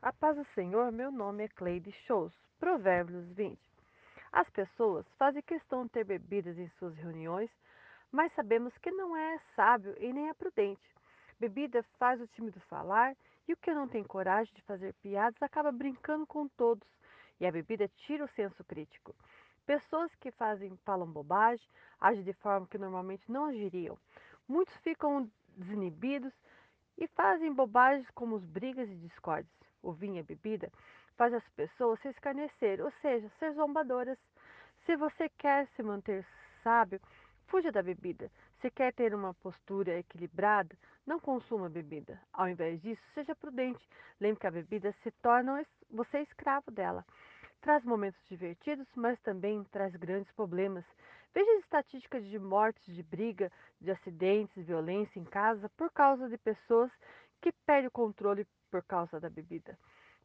A paz do Senhor, meu nome é Cleide Shows. Provérbios 20. As pessoas fazem questão de ter bebidas em suas reuniões, mas sabemos que não é sábio e nem é prudente. Bebida faz o tímido falar e o que não tem coragem de fazer piadas acaba brincando com todos, e a bebida tira o senso crítico. Pessoas que fazem, falam bobagem, agem de forma que normalmente não agiriam. Muitos ficam desinibidos e fazem bobagens como os brigas e discórdias. O vinho a bebida faz as pessoas se escarnecer, ou seja, ser zombadoras. Se você quer se manter sábio, fuja da bebida. Se quer ter uma postura equilibrada, não consuma bebida. Ao invés disso, seja prudente. Lembre que a bebida se torna você escravo dela. Traz momentos divertidos, mas também traz grandes problemas. Veja as estatísticas de mortes, de briga, de acidentes, violência em casa por causa de pessoas que perdem o controle por causa da bebida.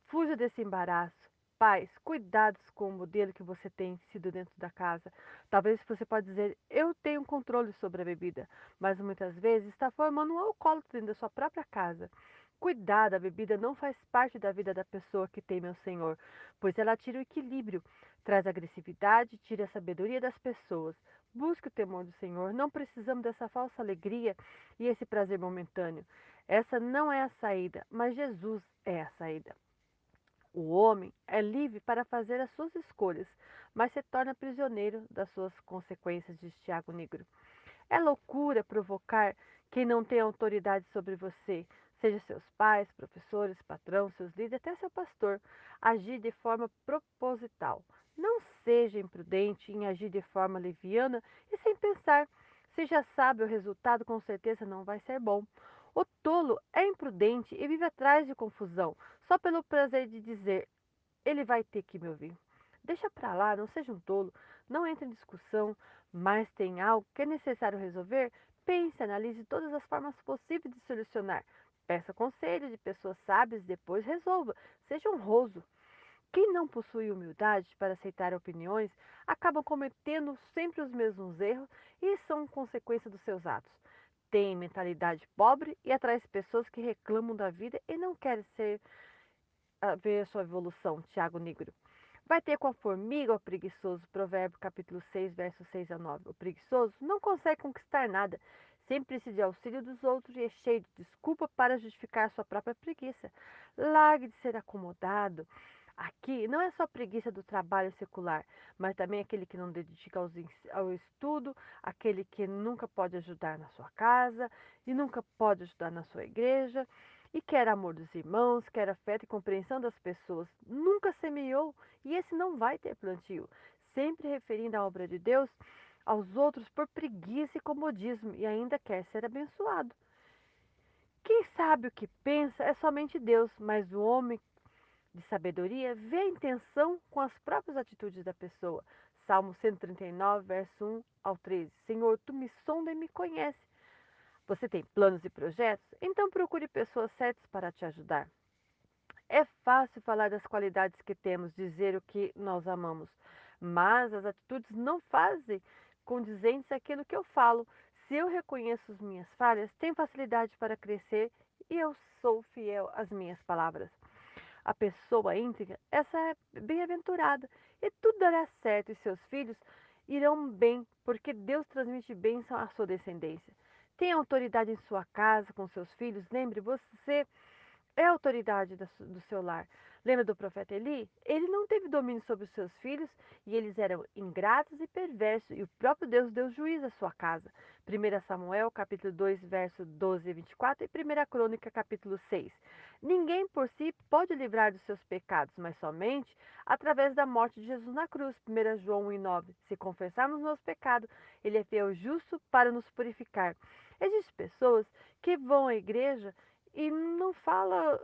Fuja desse embaraço. Pais, cuidados com o modelo que você tem sido dentro da casa. Talvez você pode dizer, eu tenho controle sobre a bebida, mas muitas vezes está formando um alcoólatra dentro da sua própria casa. Cuidado, a bebida não faz parte da vida da pessoa que teme ao Senhor, pois ela tira o equilíbrio, traz agressividade, tira a sabedoria das pessoas. Busque o temor do Senhor. Não precisamos dessa falsa alegria e esse prazer momentâneo. Essa não é a saída, mas Jesus é a saída. O homem é livre para fazer as suas escolhas, mas se torna prisioneiro das suas consequências, diz Tiago Negro. É loucura provocar quem não tem autoridade sobre você, seja seus pais, professores, patrão, seus líderes, até seu pastor, agir de forma proposital. Não seja imprudente em agir de forma leviana e sem pensar. Se já sabe o resultado, com certeza não vai ser bom. O tolo é imprudente e vive atrás de confusão, só pelo prazer de dizer: ele vai ter que me ouvir. Deixa para lá, não seja um tolo, não entre em discussão, mas tem algo que é necessário resolver, pense, analise todas as formas possíveis de solucionar. Peça conselho de pessoas sábias depois resolva. Seja honroso. Quem não possui humildade para aceitar opiniões acaba cometendo sempre os mesmos erros e são consequência dos seus atos. Tem mentalidade pobre e atrai pessoas que reclamam da vida e não querem ser, uh, ver a sua evolução. Tiago Negro. Vai ter com a formiga o preguiçoso, Provérbio capítulo 6, versos 6 a 9. O preguiçoso não consegue conquistar nada, sempre precisa de auxílio dos outros e é cheio de desculpa para justificar sua própria preguiça. Largue de ser acomodado. Aqui não é só preguiça do trabalho secular, mas também aquele que não dedica ao estudo, aquele que nunca pode ajudar na sua casa e nunca pode ajudar na sua igreja, e quer amor dos irmãos, quer afeto e compreensão das pessoas. Nunca semeou e esse não vai ter plantio. Sempre referindo a obra de Deus aos outros por preguiça e comodismo e ainda quer ser abençoado. Quem sabe o que pensa é somente Deus, mas o homem de sabedoria vê a intenção com as próprias atitudes da pessoa. Salmo 139, verso 1 ao 13. Senhor, tu me sonda e me conhece. Você tem planos e projetos? Então procure pessoas certas para te ajudar. É fácil falar das qualidades que temos, dizer o que nós amamos, mas as atitudes não fazem condizentes aquilo que eu falo. Se eu reconheço as minhas falhas, tenho facilidade para crescer e eu sou fiel às minhas palavras. A pessoa íntegra, essa é bem-aventurada, e tudo dará certo, e seus filhos irão bem, porque Deus transmite bênção à sua descendência. Tem autoridade em sua casa, com seus filhos. Lembre, você é a autoridade do seu lar. Lembra do profeta Eli? Ele não teve domínio sobre os seus filhos e eles eram ingratos e perversos, e o próprio Deus deu juízo à sua casa. 1 Samuel, capítulo 2, verso 12 e 24 e 1 Crônica, capítulo 6. Ninguém por si pode livrar dos seus pecados, mas somente através da morte de Jesus na cruz. 1 João 1 e 9. Se confessarmos nosso pecado, ele é fiel justo para nos purificar. Existem pessoas que vão à igreja e não fala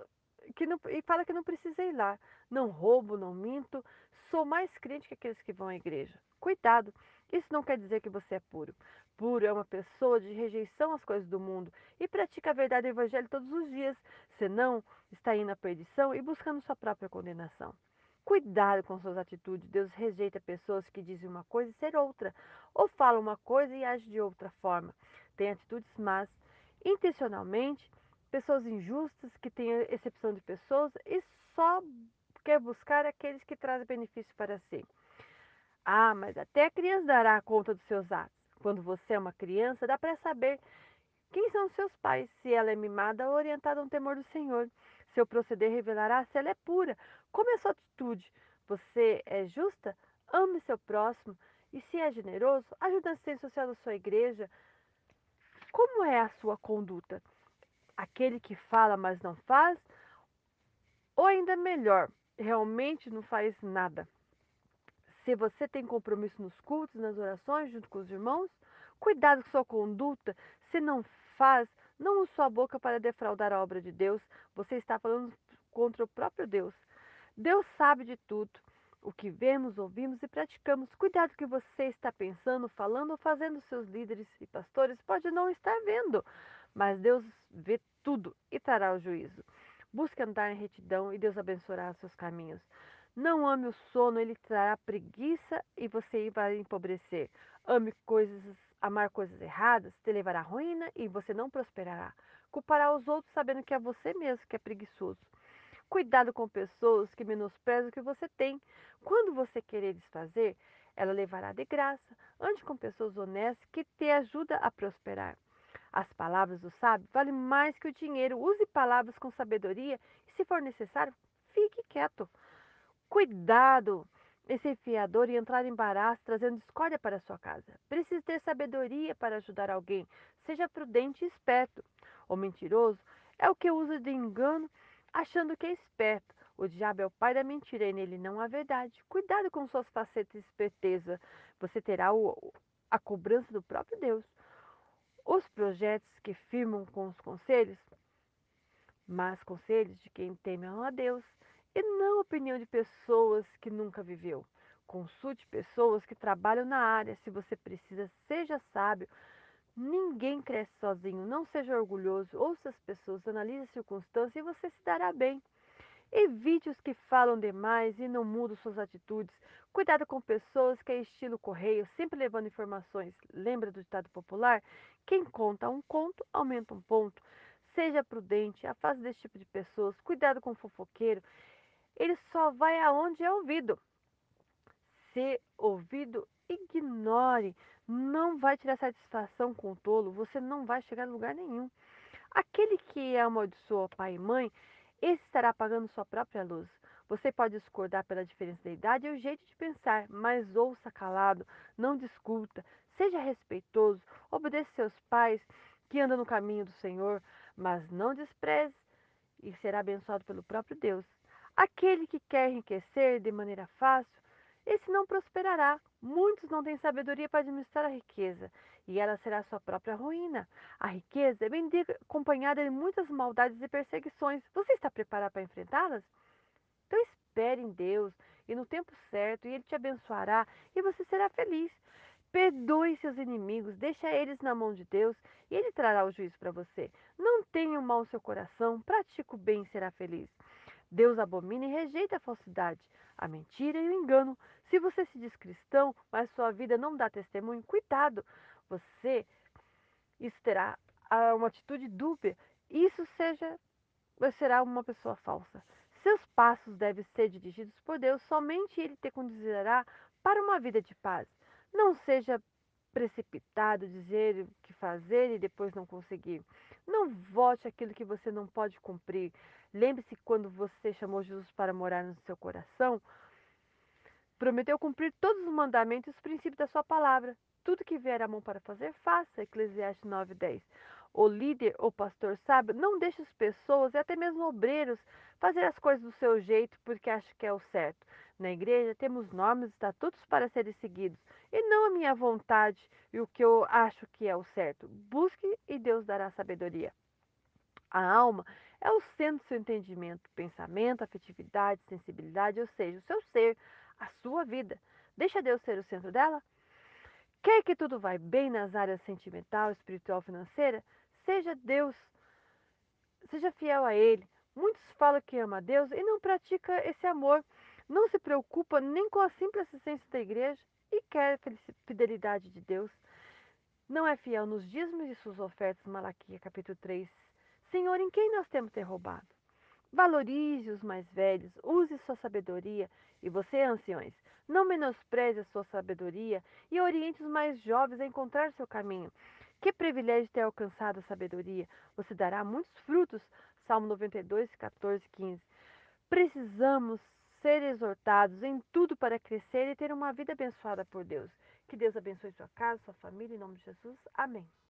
que não, e fala que não precisa ir lá. Não roubo, não minto, sou mais crente que aqueles que vão à igreja. Cuidado, isso não quer dizer que você é puro. Puro é uma pessoa de rejeição às coisas do mundo e pratica a verdade do evangelho todos os dias, senão está indo à perdição e buscando sua própria condenação. Cuidado com suas atitudes. Deus rejeita pessoas que dizem uma coisa e ser outra, ou falam uma coisa e agem de outra forma. Tem atitudes más, intencionalmente pessoas injustas, que têm exceção de pessoas e só quer buscar aqueles que trazem benefício para si. Ah, mas até a criança dará conta dos seus atos. Quando você é uma criança, dá para saber quem são seus pais, se ela é mimada ou orientada a um temor do Senhor. Seu proceder revelará se ela é pura. Como é sua atitude? Você é justa? Ame seu próximo. E se é generoso, ajude a assistência social da sua igreja. Como é a sua conduta? Aquele que fala, mas não faz? Ou ainda melhor, realmente não faz nada? Se você tem compromisso nos cultos, nas orações, junto com os irmãos, cuidado com sua conduta. Se não faz, não use sua boca para defraudar a obra de Deus. Você está falando contra o próprio Deus. Deus sabe de tudo. O que vemos, ouvimos e praticamos. Cuidado que você está pensando, falando ou fazendo seus líderes e pastores pode não estar vendo, mas Deus vê tudo e trará o juízo. Busque andar em retidão e Deus abençoará seus caminhos. Não ame o sono, ele trará preguiça e você vai empobrecer. Ame coisas, amar coisas erradas, te levará à ruína e você não prosperará. Culpará os outros sabendo que é você mesmo que é preguiçoso. Cuidado com pessoas que menosprezam o que você tem. Quando você querer desfazer, ela levará de graça. Ande com pessoas honestas que te ajudam a prosperar. As palavras do sábio valem mais que o dinheiro. Use palavras com sabedoria e, se for necessário, fique quieto. Cuidado em ser fiador e entrar em embaraço, trazendo discórdia para sua casa. Precisa ter sabedoria para ajudar alguém. Seja prudente e esperto. O mentiroso é o que usa de engano achando que é esperto. O diabo é o pai da mentira e nele não há verdade. Cuidado com suas facetas de esperteza. Você terá o, a cobrança do próprio Deus. Os projetos que firmam com os conselhos, mas conselhos de quem teme a Deus, e não a opinião de pessoas que nunca viveu. Consulte pessoas que trabalham na área. Se você precisa, seja sábio. Ninguém cresce sozinho, não seja orgulhoso, ouça as pessoas, analise as circunstâncias e você se dará bem. Evite os que falam demais e não mudam suas atitudes. Cuidado com pessoas que é estilo correio, sempre levando informações. Lembra do ditado popular? Quem conta um conto, aumenta um ponto. Seja prudente, afaste desse tipo de pessoas. Cuidado com o fofoqueiro. Ele só vai aonde é ouvido. Se ouvido, ignore. Não vai tirar satisfação com o tolo, você não vai chegar a lugar nenhum. Aquele que amaldiçoa pai e mãe, esse estará pagando sua própria luz. Você pode discordar pela diferença da idade e o jeito de pensar, mas ouça calado, não discuta, seja respeitoso, obedeça seus pais que andam no caminho do Senhor, mas não despreze e será abençoado pelo próprio Deus. Aquele que quer enriquecer de maneira fácil, esse não prosperará. Muitos não têm sabedoria para administrar a riqueza, e ela será sua própria ruína. A riqueza é bem acompanhada de muitas maldades e perseguições. Você está preparado para enfrentá-las? Então espere em Deus e no tempo certo, e Ele te abençoará e você será feliz. Perdoe seus inimigos, deixa eles na mão de Deus e Ele trará o juízo para você. Não tenha o mal no seu coração, pratique o bem e será feliz. Deus abomina e rejeita a falsidade, a mentira e o engano. Se você se diz cristão, mas sua vida não dá testemunho, cuidado, você isso terá ah, uma atitude dúbia. Isso seja será uma pessoa falsa. Seus passos devem ser dirigidos por Deus, somente Ele te conduzirá para uma vida de paz. Não seja precipitado, dizer o que fazer e depois não conseguir. Não vote aquilo que você não pode cumprir. Lembre-se quando você chamou Jesus para morar no seu coração, prometeu cumprir todos os mandamentos e os princípios da sua palavra. Tudo que vier à mão para fazer, faça. Eclesiastes 9:10. O líder ou pastor sábio não deixa as pessoas e até mesmo obreiros fazer as coisas do seu jeito porque acha que é o certo. Na igreja temos normas e estatutos para serem seguidos e não a minha vontade e o que eu acho que é o certo. Busque e Deus dará sabedoria. A alma é o centro do seu entendimento, pensamento, afetividade, sensibilidade, ou seja, o seu ser, a sua vida. Deixa Deus ser o centro dela? Quer que tudo vai bem nas áreas sentimental, espiritual, financeira? Seja Deus, seja fiel a Ele. Muitos falam que ama a Deus e não pratica esse amor. Não se preocupa nem com a simples assistência da igreja e quer fidelidade de Deus. Não é fiel nos dízimos de suas ofertas, Malaquias capítulo 3, Senhor, em quem nós temos ter roubado? Valorize os mais velhos, use sua sabedoria. E você, anciões, não menospreze a sua sabedoria e oriente os mais jovens a encontrar seu caminho. Que privilégio ter alcançado a sabedoria! Você dará muitos frutos. Salmo 92, 14, 15. Precisamos ser exortados em tudo para crescer e ter uma vida abençoada por Deus. Que Deus abençoe sua casa, sua família, em nome de Jesus. Amém.